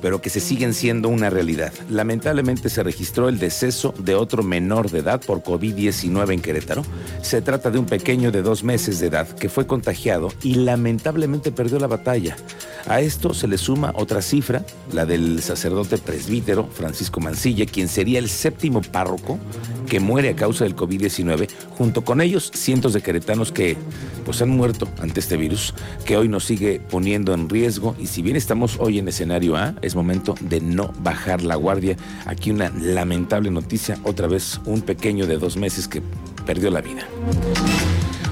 pero que se siguen siendo una realidad. Lamentablemente se registró el deceso de otro menor de edad por COVID-19 en Querétaro. Se trata de un pequeño de dos meses de edad que fue contagiado y lamentablemente perdió la batalla. A esto se le suma otra cifra, la del sacerdote presbítero Francisco Mancilla, quien sería el séptimo párroco que muere a causa del COVID-19. Junto con ellos, cientos de queretanos que pues, han muerto ante este virus, que hoy nos sigue poniendo en riesgo. Y si bien estamos hoy en escenario A, es momento de no bajar la guardia. Aquí una lamentable noticia, otra vez un pequeño de dos meses que perdió la vida.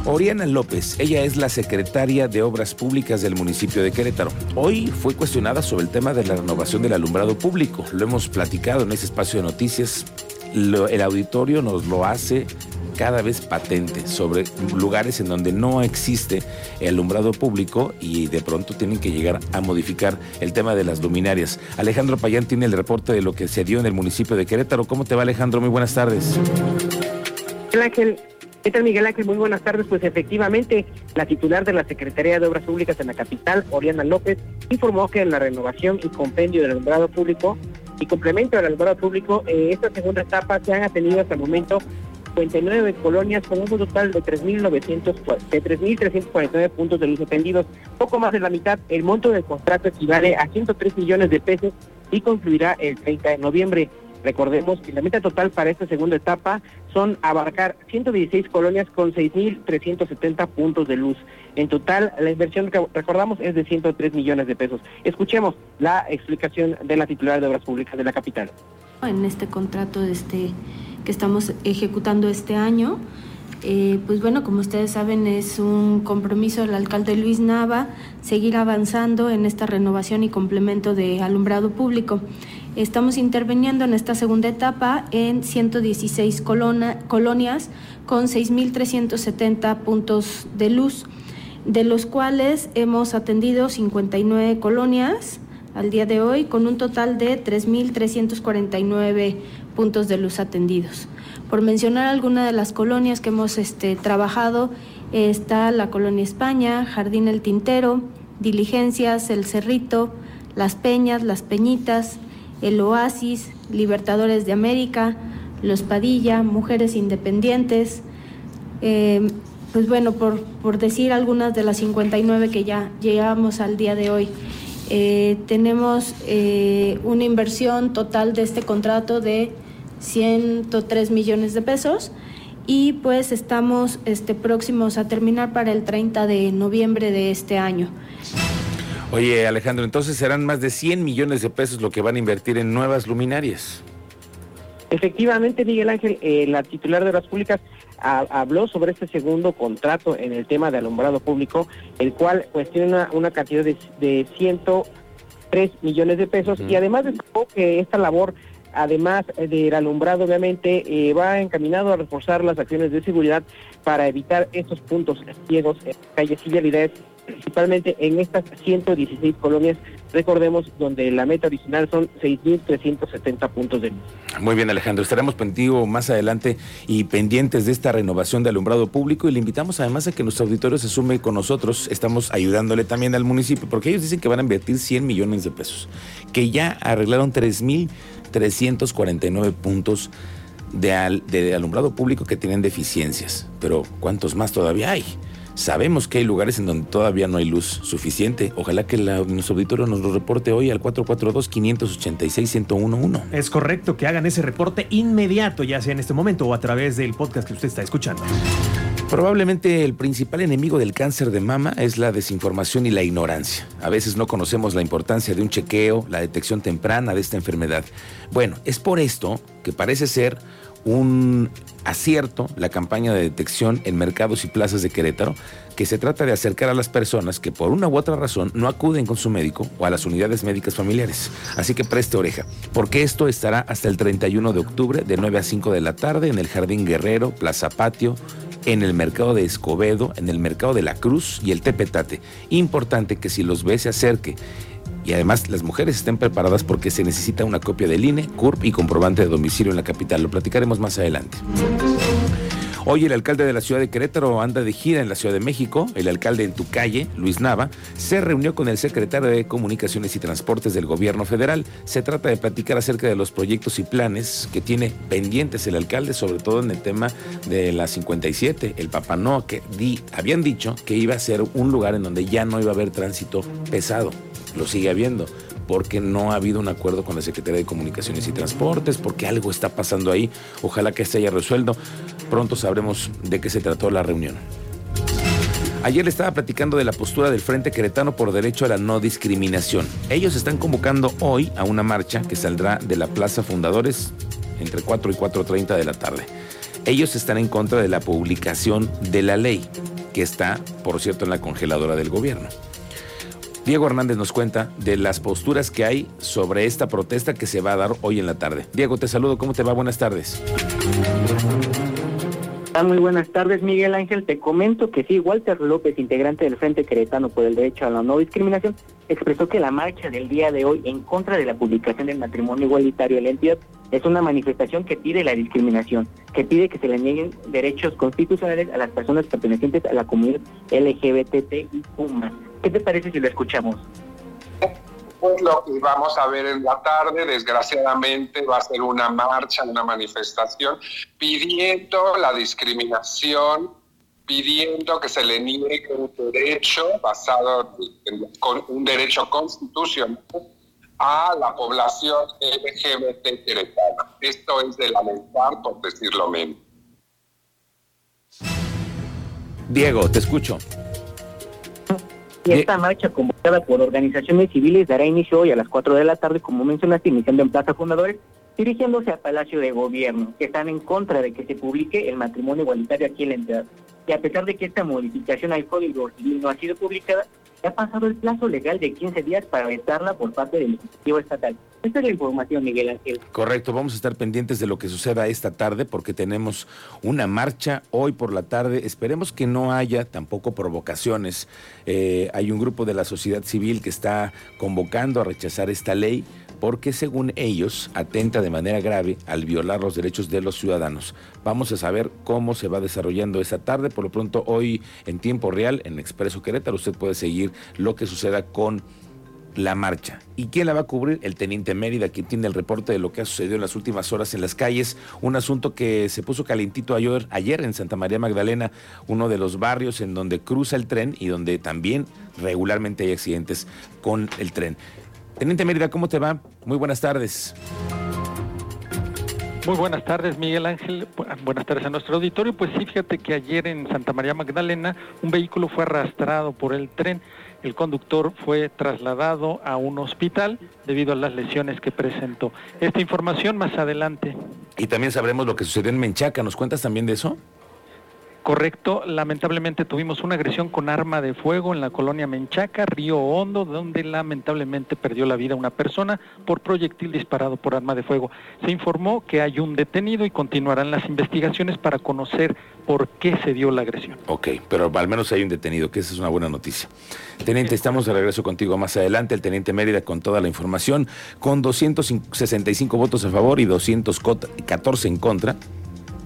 Oriana López, ella es la secretaria de Obras Públicas del municipio de Querétaro. Hoy fue cuestionada sobre el tema de la renovación del alumbrado público. Lo hemos platicado en ese espacio de noticias. el auditorio nos lo hace cada vez patente sobre lugares en donde no existe el alumbrado público y de pronto tienen que llegar a modificar el tema de las luminarias. Alejandro Payán tiene el reporte de lo que se dio en el municipio de Querétaro. ¿Cómo te va Alejandro? Muy buenas tardes. Ángel, ¿Qué tal, Miguel Ángel? Muy buenas tardes. Pues efectivamente, la titular de la Secretaría de Obras Públicas en la capital, Oriana López, informó que en la renovación y compendio del alumbrado público y complemento del alumbrado público, eh, esta segunda etapa se han atendido hasta el momento 59 colonias con un total de 3.900, de 3.349 puntos de luz atendidos. Poco más de la mitad, el monto del contrato equivale a 103 millones de pesos y concluirá el 30 de noviembre. Recordemos que la meta total para esta segunda etapa son abarcar 116 colonias con 6.370 puntos de luz. En total, la inversión que recordamos es de 103 millones de pesos. Escuchemos la explicación de la titular de Obras Públicas de la capital. En este contrato este, que estamos ejecutando este año, eh, pues bueno, como ustedes saben, es un compromiso del alcalde Luis Nava seguir avanzando en esta renovación y complemento de alumbrado público. Estamos interviniendo en esta segunda etapa en 116 colonias con 6.370 puntos de luz, de los cuales hemos atendido 59 colonias al día de hoy con un total de 3.349 puntos de luz atendidos. Por mencionar alguna de las colonias que hemos este, trabajado, está la Colonia España, Jardín El Tintero, Diligencias, El Cerrito, Las Peñas, Las Peñitas, El Oasis, Libertadores de América, Los Padilla, Mujeres Independientes. Eh, pues bueno, por, por, decir algunas de las 59 que ya llegamos al día de hoy. Eh, tenemos eh, una inversión total de este contrato de 103 millones de pesos y pues estamos este, próximos a terminar para el 30 de noviembre de este año. Oye Alejandro, entonces serán más de 100 millones de pesos lo que van a invertir en nuevas luminarias. Efectivamente, Miguel Ángel, eh, la titular de las públicas habló sobre este segundo contrato en el tema de alumbrado público, el cual pues tiene una, cantidad de, de 103 millones de pesos. Y además destacó que esta labor además del alumbrado, obviamente, eh, va encaminado a reforzar las acciones de seguridad para evitar estos puntos ciegos en calles y vialidades, principalmente en estas 116 colonias, recordemos, donde la meta original son 6.370 puntos de luz. Muy bien, Alejandro, estaremos contigo más adelante y pendientes de esta renovación de alumbrado público y le invitamos además a que nuestro auditorio se sume con nosotros. Estamos ayudándole también al municipio porque ellos dicen que van a invertir 100 millones de pesos, que ya arreglaron 3.000 349 puntos de, de alumbrado público que tienen deficiencias. Pero ¿cuántos más todavía hay? Sabemos que hay lugares en donde todavía no hay luz suficiente. Ojalá que nuestro auditorio nos lo reporte hoy al 442-586-1011. Es correcto que hagan ese reporte inmediato, ya sea en este momento o a través del podcast que usted está escuchando. Probablemente el principal enemigo del cáncer de mama es la desinformación y la ignorancia. A veces no conocemos la importancia de un chequeo, la detección temprana de esta enfermedad. Bueno, es por esto que parece ser un acierto la campaña de detección en mercados y plazas de Querétaro, que se trata de acercar a las personas que por una u otra razón no acuden con su médico o a las unidades médicas familiares. Así que preste oreja, porque esto estará hasta el 31 de octubre de 9 a 5 de la tarde en el Jardín Guerrero, Plaza Patio, en el mercado de Escobedo, en el mercado de la Cruz y el Tepetate. Importante que si los ve se acerque y además las mujeres estén preparadas porque se necesita una copia del INE, CURP y comprobante de domicilio en la capital. Lo platicaremos más adelante. Hoy el alcalde de la ciudad de Querétaro anda de gira en la Ciudad de México. El alcalde en tu calle, Luis Nava, se reunió con el secretario de Comunicaciones y Transportes del gobierno federal. Se trata de platicar acerca de los proyectos y planes que tiene pendientes el alcalde, sobre todo en el tema de la 57, el Papanoa, que di, habían dicho que iba a ser un lugar en donde ya no iba a haber tránsito pesado. Lo sigue habiendo porque no ha habido un acuerdo con la Secretaría de Comunicaciones y Transportes, porque algo está pasando ahí. Ojalá que se haya resuelto. Pronto sabremos de qué se trató la reunión. Ayer le estaba platicando de la postura del Frente Queretano por derecho a la no discriminación. Ellos están convocando hoy a una marcha que saldrá de la Plaza Fundadores entre 4 y 4.30 de la tarde. Ellos están en contra de la publicación de la ley, que está, por cierto, en la congeladora del gobierno. Diego Hernández nos cuenta de las posturas que hay sobre esta protesta que se va a dar hoy en la tarde. Diego, te saludo, ¿cómo te va? Buenas tardes. Muy buenas tardes, Miguel Ángel. Te comento que sí, Walter López, integrante del Frente Queretano por el Derecho a la No Discriminación, expresó que la marcha del día de hoy en contra de la publicación del matrimonio igualitario en la entidad es una manifestación que pide la discriminación, que pide que se le nieguen derechos constitucionales a las personas pertenecientes a la comunidad LGBTI. ¿Qué te parece si lo escuchamos? Pues lo que vamos a ver en la tarde, desgraciadamente, va a ser una marcha, una manifestación pidiendo la discriminación, pidiendo que se le niegue un derecho basado en un derecho constitucional a la población LGBT queretana. Esto es de lamentar, por decirlo menos. Diego, te escucho. Y esta marcha convocada por organizaciones civiles dará inicio hoy a las 4 de la tarde, como mencionaste, iniciando en Plaza Fundadores, dirigiéndose al Palacio de Gobierno, que están en contra de que se publique el matrimonio igualitario aquí en la entidad. Y a pesar de que esta modificación al Código Civil no ha sido publicada, ha pasado el plazo legal de 15 días para vetarla por parte del Ejecutivo Estatal. Esta es la información, Miguel Ángel. Correcto, vamos a estar pendientes de lo que suceda esta tarde porque tenemos una marcha hoy por la tarde. Esperemos que no haya tampoco provocaciones. Eh, hay un grupo de la sociedad civil que está convocando a rechazar esta ley porque según ellos atenta de manera grave al violar los derechos de los ciudadanos. Vamos a saber cómo se va desarrollando esta tarde. Por lo pronto, hoy en tiempo real, en Expreso Querétaro, usted puede seguir lo que suceda con la marcha. ¿Y quién la va a cubrir? El teniente Mérida, quien tiene el reporte de lo que ha sucedido en las últimas horas en las calles. Un asunto que se puso calentito ayer, ayer en Santa María Magdalena, uno de los barrios en donde cruza el tren y donde también regularmente hay accidentes con el tren. Teniente Mérida, ¿cómo te va? Muy buenas tardes. Muy buenas tardes, Miguel Ángel. Buenas tardes a nuestro auditorio. Pues sí, fíjate que ayer en Santa María Magdalena un vehículo fue arrastrado por el tren. El conductor fue trasladado a un hospital debido a las lesiones que presentó. Esta información más adelante. Y también sabremos lo que sucedió en Menchaca. ¿Nos cuentas también de eso? Correcto, lamentablemente tuvimos una agresión con arma de fuego en la colonia Menchaca, Río Hondo, donde lamentablemente perdió la vida una persona por proyectil disparado por arma de fuego. Se informó que hay un detenido y continuarán las investigaciones para conocer por qué se dio la agresión. Ok, pero al menos hay un detenido, que esa es una buena noticia. Teniente, estamos de regreso contigo más adelante. El teniente Mérida con toda la información, con 265 votos a favor y 214 en contra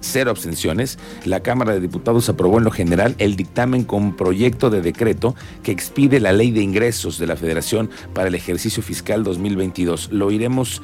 cero abstenciones, la Cámara de Diputados aprobó en lo general el dictamen con proyecto de decreto que expide la ley de ingresos de la Federación para el ejercicio fiscal 2022. Lo iremos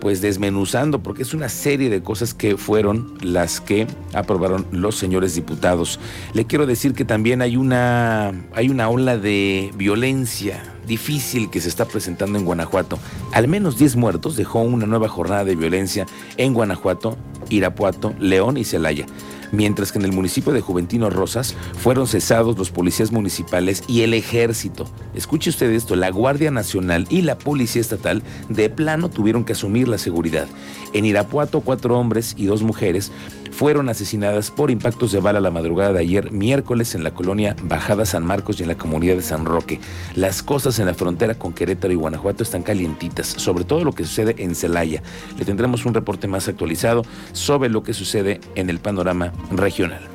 pues desmenuzando porque es una serie de cosas que fueron las que aprobaron los señores diputados. Le quiero decir que también hay una hay una ola de violencia difícil que se está presentando en Guanajuato. Al menos 10 muertos dejó una nueva jornada de violencia en Guanajuato, Irapuato, León y Celaya mientras que en el municipio de Juventino Rosas fueron cesados los policías municipales y el ejército. Escuche usted esto, la Guardia Nacional y la Policía Estatal de plano tuvieron que asumir la seguridad. En Irapuato, cuatro hombres y dos mujeres fueron asesinadas por impactos de bala la madrugada de ayer, miércoles, en la colonia Bajada San Marcos y en la comunidad de San Roque. Las cosas en la frontera con Querétaro y Guanajuato están calientitas, sobre todo lo que sucede en Celaya. Le tendremos un reporte más actualizado sobre lo que sucede en el panorama regional.